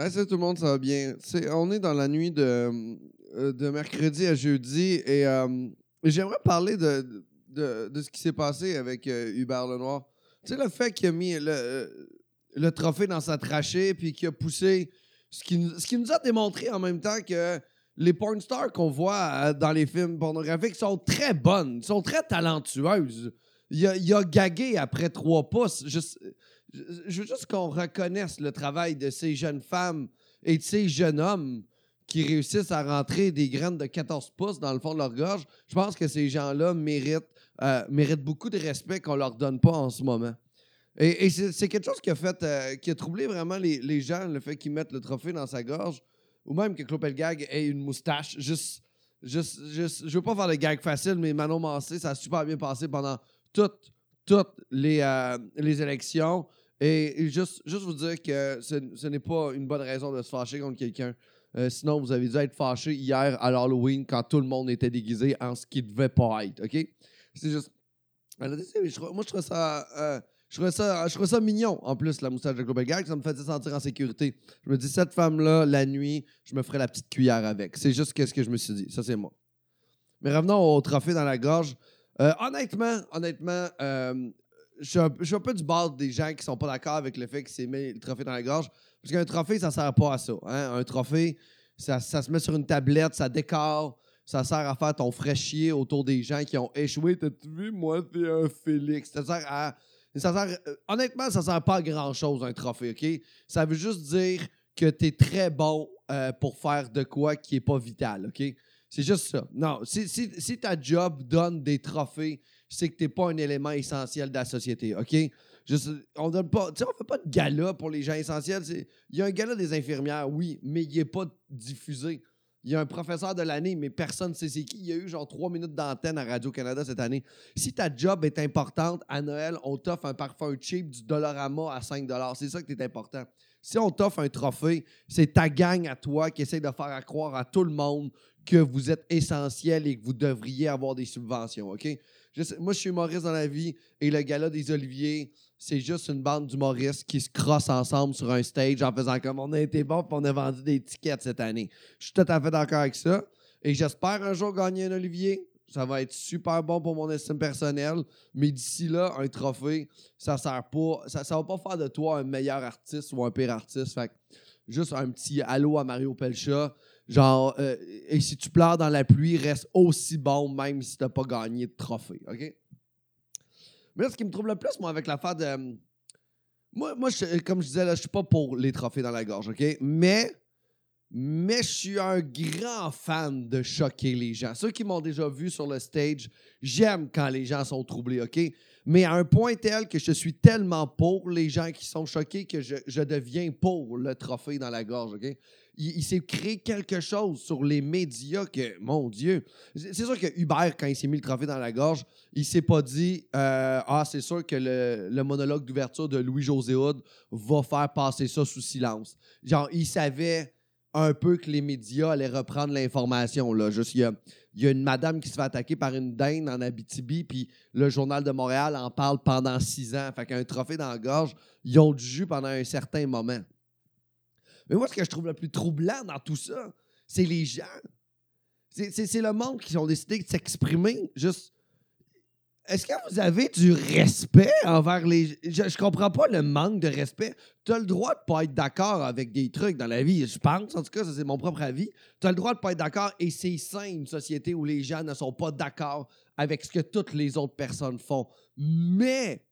Ah, salut tout le monde, ça va bien? On est dans la nuit de, euh, de mercredi à jeudi et euh, j'aimerais parler de, de, de ce qui s'est passé avec euh, Hubert Lenoir. Tu sais, le fait qu'il a mis le, le trophée dans sa trachée puis qu'il a poussé ce qui, ce qui nous a démontré en même temps que les porn stars qu'on voit dans les films pornographiques sont très bonnes, sont très talentueuses. Il a, il a gagué après trois pouces. Je veux juste qu'on reconnaisse le travail de ces jeunes femmes et de ces jeunes hommes qui réussissent à rentrer des graines de 14 pouces dans le fond de leur gorge. Je pense que ces gens-là méritent, euh, méritent beaucoup de respect qu'on leur donne pas en ce moment. Et, c'est quelque chose qui a, fait, euh, qui a troublé vraiment les, les gens, le fait qu'ils mettent le trophée dans sa gorge, ou même que Claude Pelgag ait une moustache. Juste, juste, je veux pas faire de gag facile, mais Manon Mancé, ça a super bien passé pendant toutes, toutes les, euh, les élections. Et juste, juste vous dire que ce, n'est pas une bonne raison de se fâcher contre quelqu'un. Euh, sinon, vous avez dû être fâché hier à l'Halloween quand tout le monde était déguisé en ce qu'il devait pas être, OK? C'est juste... Je moi, je trouvais ça... euh, je trouvais, ça, je trouvais ça mignon, en plus, la moustache de Global Gag. Ça me faisait sentir en sécurité. Je me dis, cette femme-là, la nuit, je me ferais la petite cuillère avec. C'est juste ce que je me suis dit. Ça, c'est moi. Mais revenons au trophée dans la gorge. Euh, honnêtement, honnêtement, je suis un, peu du bord des gens qui sont pas d'accord avec le fait qu'il s'est mis le trophée dans la gorge. Parce qu'un trophée, ça sert pas à ça. hein. Un trophée, ça, ça se met sur une tablette, ça décore, ça sert à faire ton frais chier autour des gens qui ont échoué. T'as-tu vu, moi, c'est un Félix. Ça sert à. Ça sert, euh, honnêtement, ça sert pas à grand-chose, un trophée, OK? Ça veut juste dire que tu es très bon euh, pour faire de quoi qui est pas vital, OK? C'est juste ça. Non, si, si, si ta job donne des trophées, c'est que tu n'es pas un élément essentiel de la société, OK? Juste, on donne pas, tu sais, on fait pas de gala pour les gens essentiels. Il y a un gala des infirmières, oui, mais il n'est pas diffusé. Il y a un professeur de l'année, mais personne ne sait c'est qui. Il y a eu genre trois minutes d'antenne à Radio-Canada cette année. Si ta job est importante, à Noël, on t'offre un parfum cheap du Dollarama à 5 C'est ça qui est important. Si on t'offre un trophée, c'est ta gang à toi qui essaie de faire à croire à tout le monde que vous êtes essentiel et que vous devriez avoir des subventions, OK? Moi, je suis humoriste dans la vie et le gala des Oliviers, c'est juste une bande d'humoristes qui se crossent ensemble sur un stage en faisant comme on a été bon puis on a vendu des tickets cette année. Je suis tout à fait d'accord avec ça et j'espère un jour gagner un Olivier. Ça va être super bon pour mon estime personnelle, mais d'ici là, un trophée, ça sert pas, ça, ça va pas faire de toi un meilleur artiste ou un pire artiste. Fait que juste un petit allô à Mario Pelcha. Genre, euh, et si tu pleures dans la pluie, reste aussi bon même si t'as pas gagné de trophée, OK? Mais là, ce qui me trouble le plus, moi, avec l'affaire de... euh, Moi, moi je- comme je disais, là, je suis pas pour les trophées dans la gorge, OK? Mais... Mais je suis un grand fan de choquer les gens. Ceux qui m'ont déjà vu sur le stage, j'aime quand les gens sont troublés, OK? Mais à un point tel que je suis tellement pour les gens qui sont choqués que je, deviens pour le trophée dans la gorge, OK? Il, s'est créé quelque chose sur les médias que, mon Dieu, c'est sûr que Hubert, quand il s'est mis le trophée dans la gorge, il s'est pas dit euh, Ah, c'est sûr que le, le monologue d'ouverture de Louis-José Hood va faire passer ça sous silence. Genre, il savait un peu que les médias allaient reprendre l'information. Juste, il y a, une madame qui se fait attaquer par une dinde en Abitibi, puis le Journal de Montréal en parle pendant six ans. Fait qu'un trophée dans la gorge, ils ont du jus pendant un certain moment. Mais moi, ce que je trouve le plus troublant dans tout ça, c'est les gens. C'est- C'est c'est le monde qui ont décidé de s'exprimer. Juste. Est-ce que vous avez du respect envers les. Je, je comprends pas le manque de respect. Tu as le droit de pas être d'accord avec des trucs dans la vie, je pense. En tout cas, ça, c'est mon propre avis. Tu as le droit de pas être d'accord et c'est sain une société où les gens ne sont pas d'accord avec ce que toutes les autres personnes font. Mais.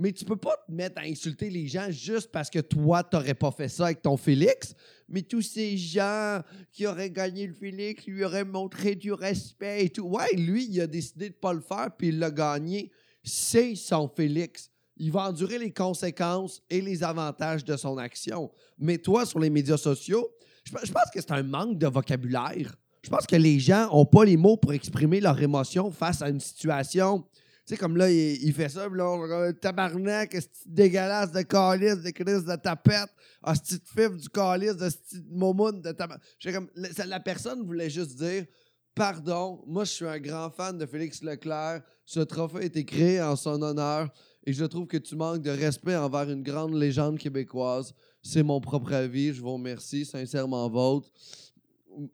Mais tu peux pas te mettre à insulter les gens juste parce que toi, t'aurais pas fait ça avec ton Félix. Mais tous ces gens qui auraient gagné le Félix lui auraient montré du respect et tout. Ouais, lui, il a décidé de pas le faire puis il l'a gagné. C'est son Félix. Il va endurer les conséquences et les avantages de son action. Mais toi, sur les médias sociaux, je je pense que c'est un manque de vocabulaire. Je pense que les gens n'ont pas les mots pour exprimer leurs émotions face à une situation. Tu sais, comme là, il, fait ça, puis là, on tabarnak, dégueulasse de calice, de crise de tapette, ah, ce petit fif du calice, de petit momoun de. J'ai comme, la personne voulait juste dire, pardon, moi, je suis un grand fan de Félix Leclerc, ce trophée a été créé en son honneur, et je trouve que tu manques de respect envers une grande légende québécoise. C'est mon propre avis. Je vous remercie. Sincèrement vôtre.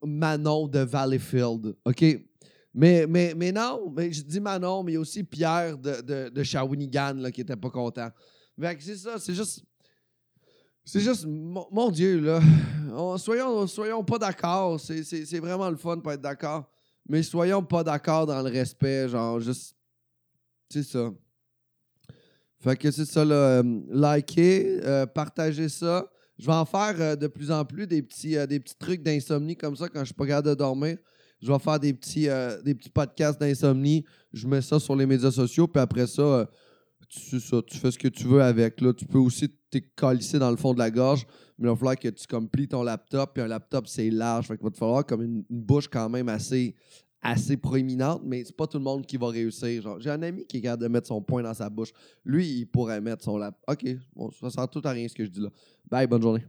Manon de Valleyfield. OK? Mais, mais, mais non, mais je dis Manon, mais il y a aussi Pierre de, de, Shawinigan là, qui était pas content. Fait que c'est ça, c'est juste. C'est juste, mon, Dieu, là. On- soyons, soyons pas d'accord. C'est- C'est c'est vraiment le fun de pas être d'accord. Mais soyons pas d'accord dans le respect. Genre, juste. C'est ça. Fait que c'est ça, là. euh, likez, euh, partagez ça. Je vais en faire euh, de plus en plus des petits, des petits trucs d'insomnie comme ça quand je suis pas capable de dormir. Je vais faire des petits, euh, des petits podcasts d'insomnie. Je mets ça sur les médias sociaux. Puis après ça, euh, tu, ça, tu fais ce que tu veux avec. Là. Tu peux aussi t'écalisser dans le fond de la gorge. Mais il va falloir que tu comme plies ton laptop. Puis un laptop, c'est large. Fait qu'il va te falloir comme une, bouche quand même assez, assez proéminente. Mais c'est pas tout le monde qui va réussir. J'ai un ami qui est capable de mettre son poing dans sa bouche. Lui, il pourrait mettre son laptop. OK, bon, ça sert tout à rien ce que je dis là. Bye, bonne journée.